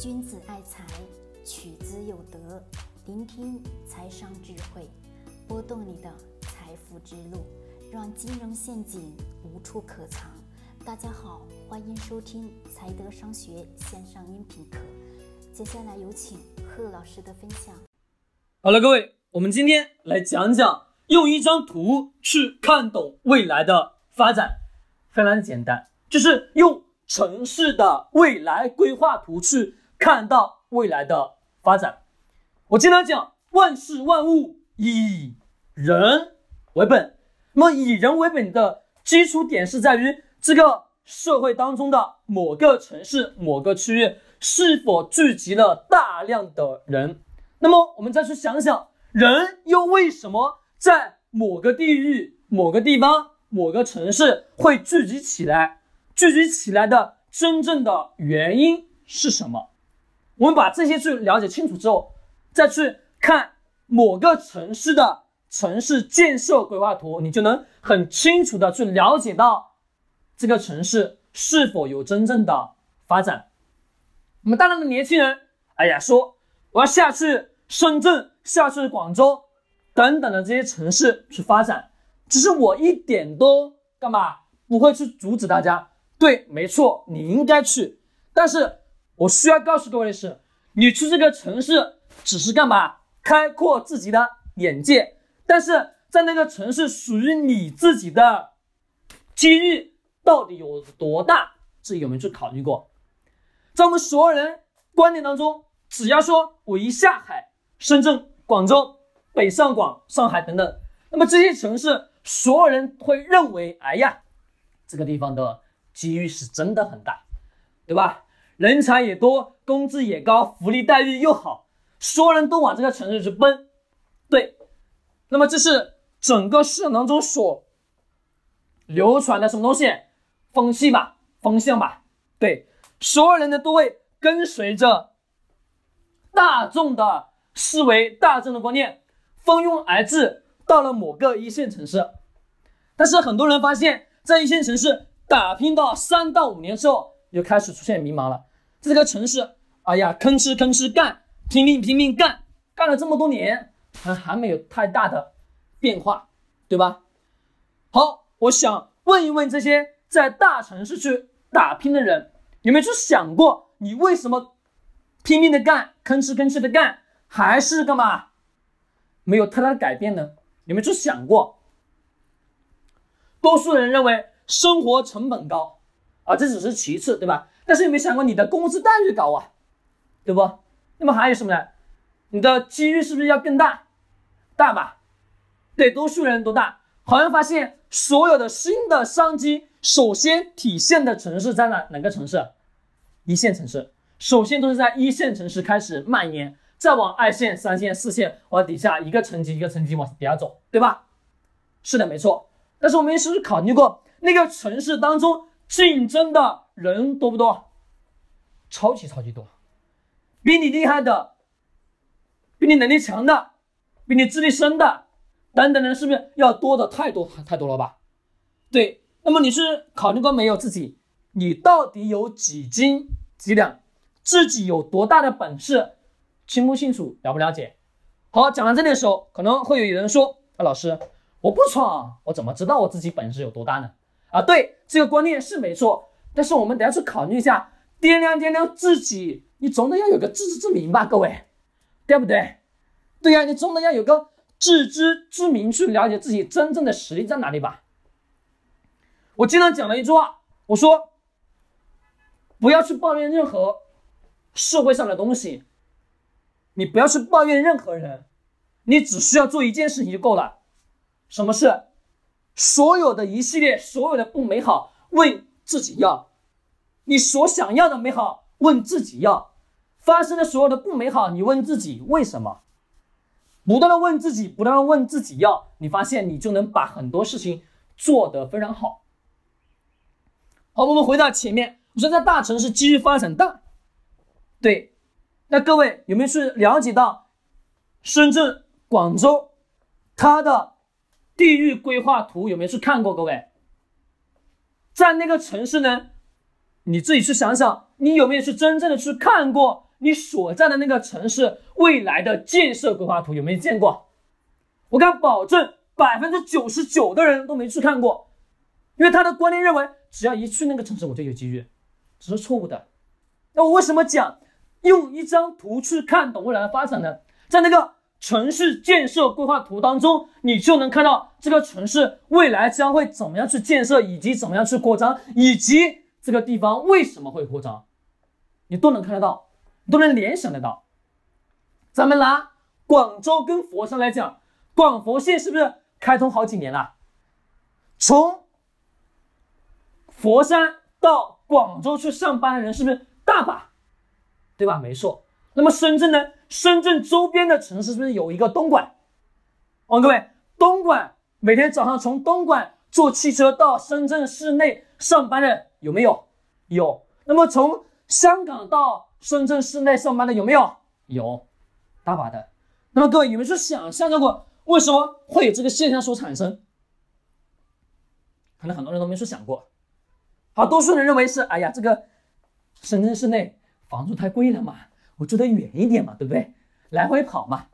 君子爱财，取之有德。聆听财商智慧，拨动你的财富之路，让金融陷阱无处可藏。大家好，欢迎收听财德商学线上音频课。接下来有请贺老师的分享。好了，各位，我们今天来讲讲用一张图去看懂未来的发展，非常简单，就是用城市的未来规划图去。看到未来的发展，我经常讲万事万物以人为本。那么以人为本的基础点是在于这个社会当中的某个城市、某个区域是否聚集了大量的人。那么我们再去想想，人又为什么在某个地域、某个地方、某个城市会聚集起来？聚集起来的真正的原因是什么？我们把这些去了解清楚之后，再去看某个城市的城市建设规划图，你就能很清楚的去了解到这个城市是否有真正的发展。我们大量的年轻人，哎呀，说我要下去深圳、下去广州等等的这些城市去发展，只是我一点都干嘛不会去阻止大家。对，没错，你应该去，但是。我需要告诉各位的是，你去这个城市只是干嘛？开阔自己的眼界。但是在那个城市属于你自己的机遇到底有多大？自己有没有去考虑过？在我们所有人观念当中，只要说我一下海，深圳、广州、北上广、上海等等，那么这些城市，所有人会认为，哎呀，这个地方的机遇是真的很大，对吧？人才也多，工资也高，福利待遇又好，所有人都往这个城市去奔。对，那么这是整个市场当中所流传的什么东西？风气吧，风向吧。对，所有人呢都会跟随着大众的思维、大众的观念，蜂拥而至，到了某个一线城市。但是很多人发现，在一线城市打拼到三到五年之后。就开始出现迷茫了。这个城市，哎呀，吭哧吭哧干，拼命拼命干，干了这么多年，还还没有太大的变化，对吧？好，我想问一问这些在大城市去打拼的人，有没有去想过，你为什么拼命的干，吭哧吭哧的干，还是干嘛没有太大的改变呢？有没有去想过？多数人认为生活成本高。啊，这只是其次，对吧？但是有没有想过你的工资待遇高啊，对不？那么还有什么呢？你的机遇是不是要更大？大吧？对，多数人都大。好像发现所有的新的商机，首先体现的城市在哪？哪个城市？一线城市。首先都是在一线城市开始蔓延，再往二线、三线、四线往底下一个层级一个层级往底下走，对吧？是的，没错。但是我们是不是考虑过那个城市当中？竞争的人多不多？超级超级多，比你厉害的，比你能力强的，比你资历深的，等等的，是不是要多的太多太多了吧？对，那么你是考虑过没有自己？你到底有几斤几两？自己有多大的本事？清不清楚？了不了解？好，讲到这里的时候，可能会有人说：“啊，老师，我不闯，我怎么知道我自己本事有多大呢？”啊，对，这个观念是没错，但是我们等下去考虑一下，掂量掂量自己，你总得要有个自知之明吧，各位，对不对？对呀，你总得要有个自知之明，去了解自己真正的实力在哪里吧。我经常讲了一句话，我说，不要去抱怨任何社会上的东西，你不要去抱怨任何人，你只需要做一件事情就够了，什么事？所有的一系列，所有的不美好，问自己要；你所想要的美好，问自己要；发生的所有的不美好，你问自己为什么？不断的问自己，不断的问自己要，你发现你就能把很多事情做得非常好。好，我们回到前面，我说在大城市机遇发展大，对，那各位有没有去了解到深圳、广州，它的？地域规划图有没有去看过？各位，在那个城市呢，你自己去想想，你有没有去真正的去看过你所在的那个城市未来的建设规划图有没有见过？我敢保证，百分之九十九的人都没去看过，因为他的观念认为，只要一去那个城市，我就有机遇，这是错误的。那我为什么讲用一张图去看懂未来的发展呢？在那个城市建设规划图当中，你就能看到这个城市未来将会怎么样去建设，以及怎么样去扩张，以及这个地方为什么会扩张，你都能看得到。都能联想得到。咱们拿广州跟佛山来讲，广佛线是不是开通好几年了？从佛山到广州去上班的人是不是大把？对吧？没错。那么深圳呢？深圳周边的城市是不是有一个东莞？哦，各位，东莞每天早上从东莞坐汽车到深圳市内上班的有没有？有。那么从香港到深圳市内上班的有没有？有，大把的。那么各位有没有去想象过，为什么会有这个现象所产生？可能很多人都没去想过。好，多数人认为是，哎呀，这个深圳市内房租太贵了嘛，我住得远一点嘛，对不对？来回跑嘛。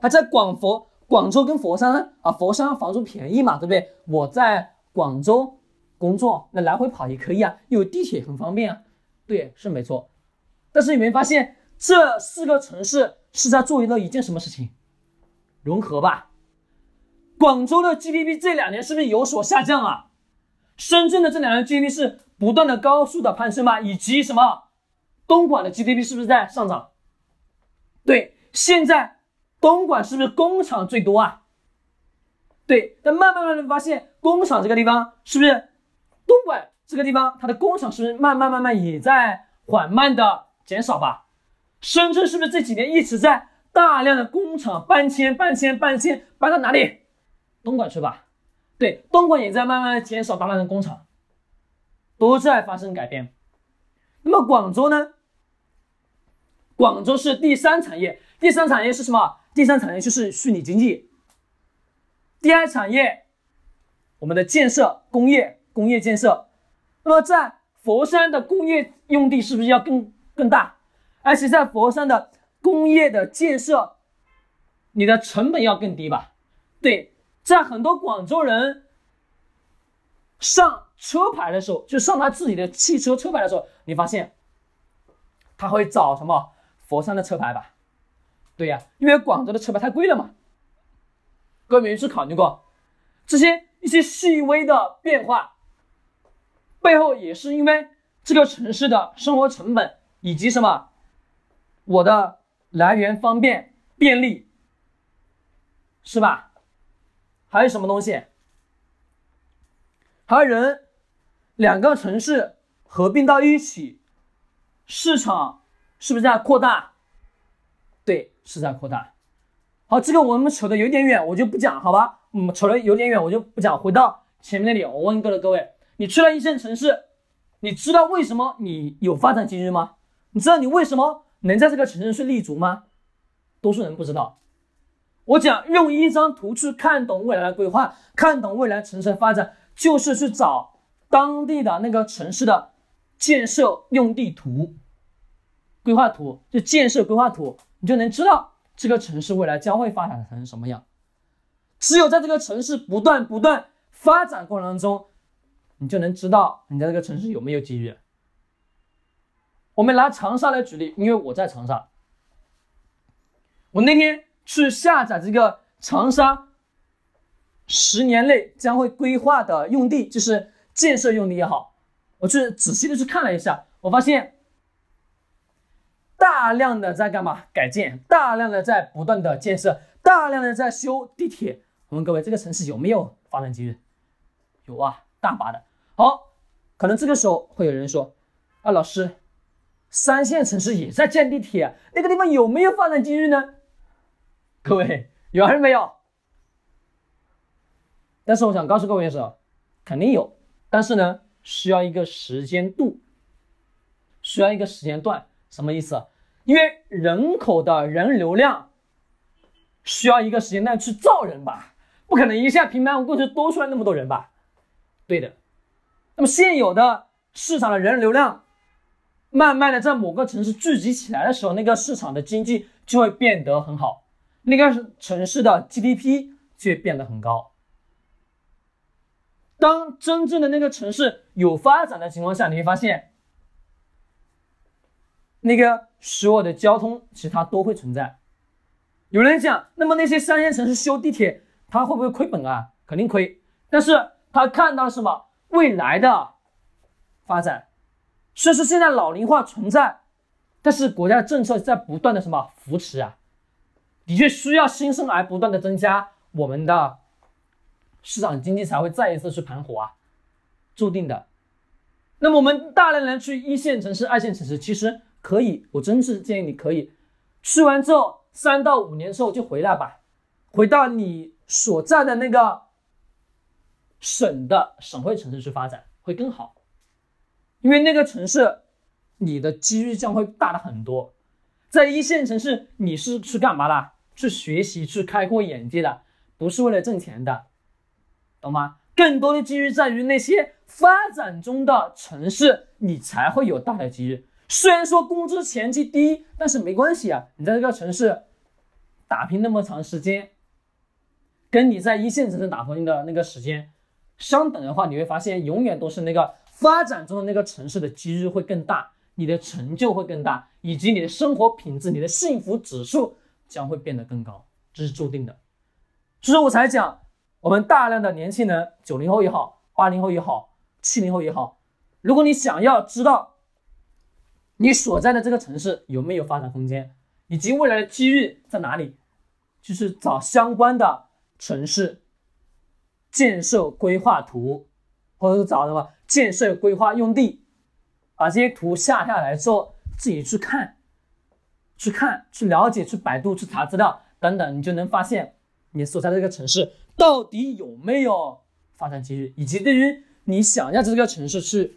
还在广佛、广州跟佛山啊，佛山房租便宜嘛，对不对？我在广州工作，那来回跑也可以啊，有地铁很方便啊。对，是没错。但是你没发现这四个城市是在做了一件什么事情？融合吧。广州的 GDP 这两年是不是有所下降啊？深圳的这两年 GDP 是不断的高速的攀升吧？以及什么？东莞的 GDP 是不是在上涨？对，现在东莞是不是工厂最多啊？对，但慢慢慢慢发现工厂这个地方是不是东莞这个地方它的工厂是不是慢慢慢慢也在缓慢的？减少吧，深圳是不是这几年一直在大量的工厂搬迁、搬迁、搬迁，搬到哪里？东莞去吧。对，东莞也在慢慢减少大量的工厂，都在发生改变。那么广州呢？广州是第三产业，第三产业是什么？第三产业就是虚拟经济。第二产业，我们的建设工业，工业建设。那么在佛山的工业用地是不是要更？更大，而且在佛山的工业的建设，你的成本要更低吧？对，在很多广州人上车牌的时候，就上他自己的汽车车牌的时候，你发现他会找什么佛山的车牌吧？对呀，因为广州的车牌太贵了嘛。各位有没去考虑过这些一些细微的变化背后，也是因为这个城市的生活成本。以及什么？我的来源方便便利，是吧？还有什么东西？还有人，两个城市合并到一起，市场是不是在扩大？对，是在扩大。好，这个我们扯的有点远，我就不讲，好吧？嗯，扯的有点远，我就不讲。回到前面那里，我问各位各位，你去了一线城市，你知道为什么你有发展机遇吗？你知道你为什么能在这个城市去立足吗？多数人不知道。我讲用一张图去看懂未来的规划，看懂未来城市的发展，就是去找当地的那个城市的建设用地图、规划图，就建设规划图，你就能知道这个城市未来将会发展成什么样。只有在这个城市不断不断发展过程中，你就能知道你在这个城市有没有机遇。我们拿长沙来举例，因为我在长沙。我那天去下载这个长沙十年内将会规划的用地，就是建设用地也好，我去仔细的去看了一下，我发现大量的在干嘛？改建，大量的在不断的建设，大量的在修地铁。我问各位，这个城市有没有发展机遇？有啊，大把的。好，可能这个时候会有人说：“啊，老师。”三线城市也在建地铁，那个地方有没有发展机遇呢？各位有还是没有？但是我想告诉各位的是，肯定有，但是呢，需要一个时间度，需要一个时间段。什么意思？因为人口的人流量需要一个时间段去造人吧，不可能一下平白无故就多出来那么多人吧？对的。那么现有的市场的人流量。慢慢的在某个城市聚集起来的时候，那个市场的经济就会变得很好，那个城市的 GDP 就变得很高。当真正的那个城市有发展的情况下，你会发现，那个所有的交通其实它都会存在。有人讲，那么那些三线城市修地铁，它会不会亏本啊？肯定亏。但是他看到什么？未来的发展。虽然说现在老龄化存在，但是国家政策在不断的什么扶持啊？的确需要新生儿不断的增加，我们的。市场经济才会再一次去盘活啊，注定的。那么我们大量人去一线城市、二线城市，其实可以，我真是建议你可以去完之后，三到五年之后就回来吧，回到你所在的那个省的省会城市去发展会更好，因为那个城市你的机遇将会大的很多。在一线城市，你是去干嘛的？去学习、去开阔眼界的，不是为了挣钱的。懂吗？更多的机遇在于那些发展中的城市，你才会有大的机遇。虽然说工资前期低，但是没关系啊。你在这个城市打拼那么长时间，跟你在一线城市打拼的那个时间相等的话，你会发现永远都是那个发展中的那个城市的机遇会更大，你的成就会更大，以及你的生活品质、你的幸福指数将会变得更高，这是注定的。所以我才讲。我们大量的年轻人，九零后也好，八零后也好，七零后也好，如果你想要知道你所在的这个城市有没有发展空间，以及未来的机遇在哪里，就是找相关的城市建设规划图，或者是找什么建设规划用地，把这些图下下来之后，自己去看，去看，去了解，去百度，去查资料等等，你就能发现你所在的这个城市。到底有没有发展机遇，以及对于你想要在这个城市去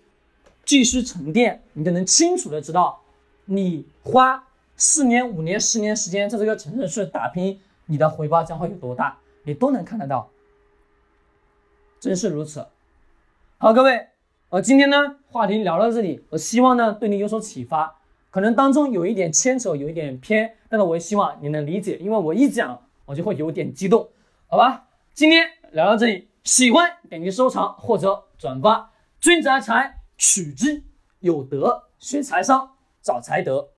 继续沉淀，你都能清楚的知道，你花四年、五年、十年时间在这个城市去打拼，你的回报将会有多大，你都能看得到。真是如此。好，各位，呃，今天呢话题聊到这里，我希望呢对你有所启发，可能当中有一点牵扯，有一点偏，但是我也希望你能理解，因为我一讲我就会有点激动，好吧？今天聊到这里，喜欢点击收藏或者转发。君子爱财，取之有德；学财商，找财德。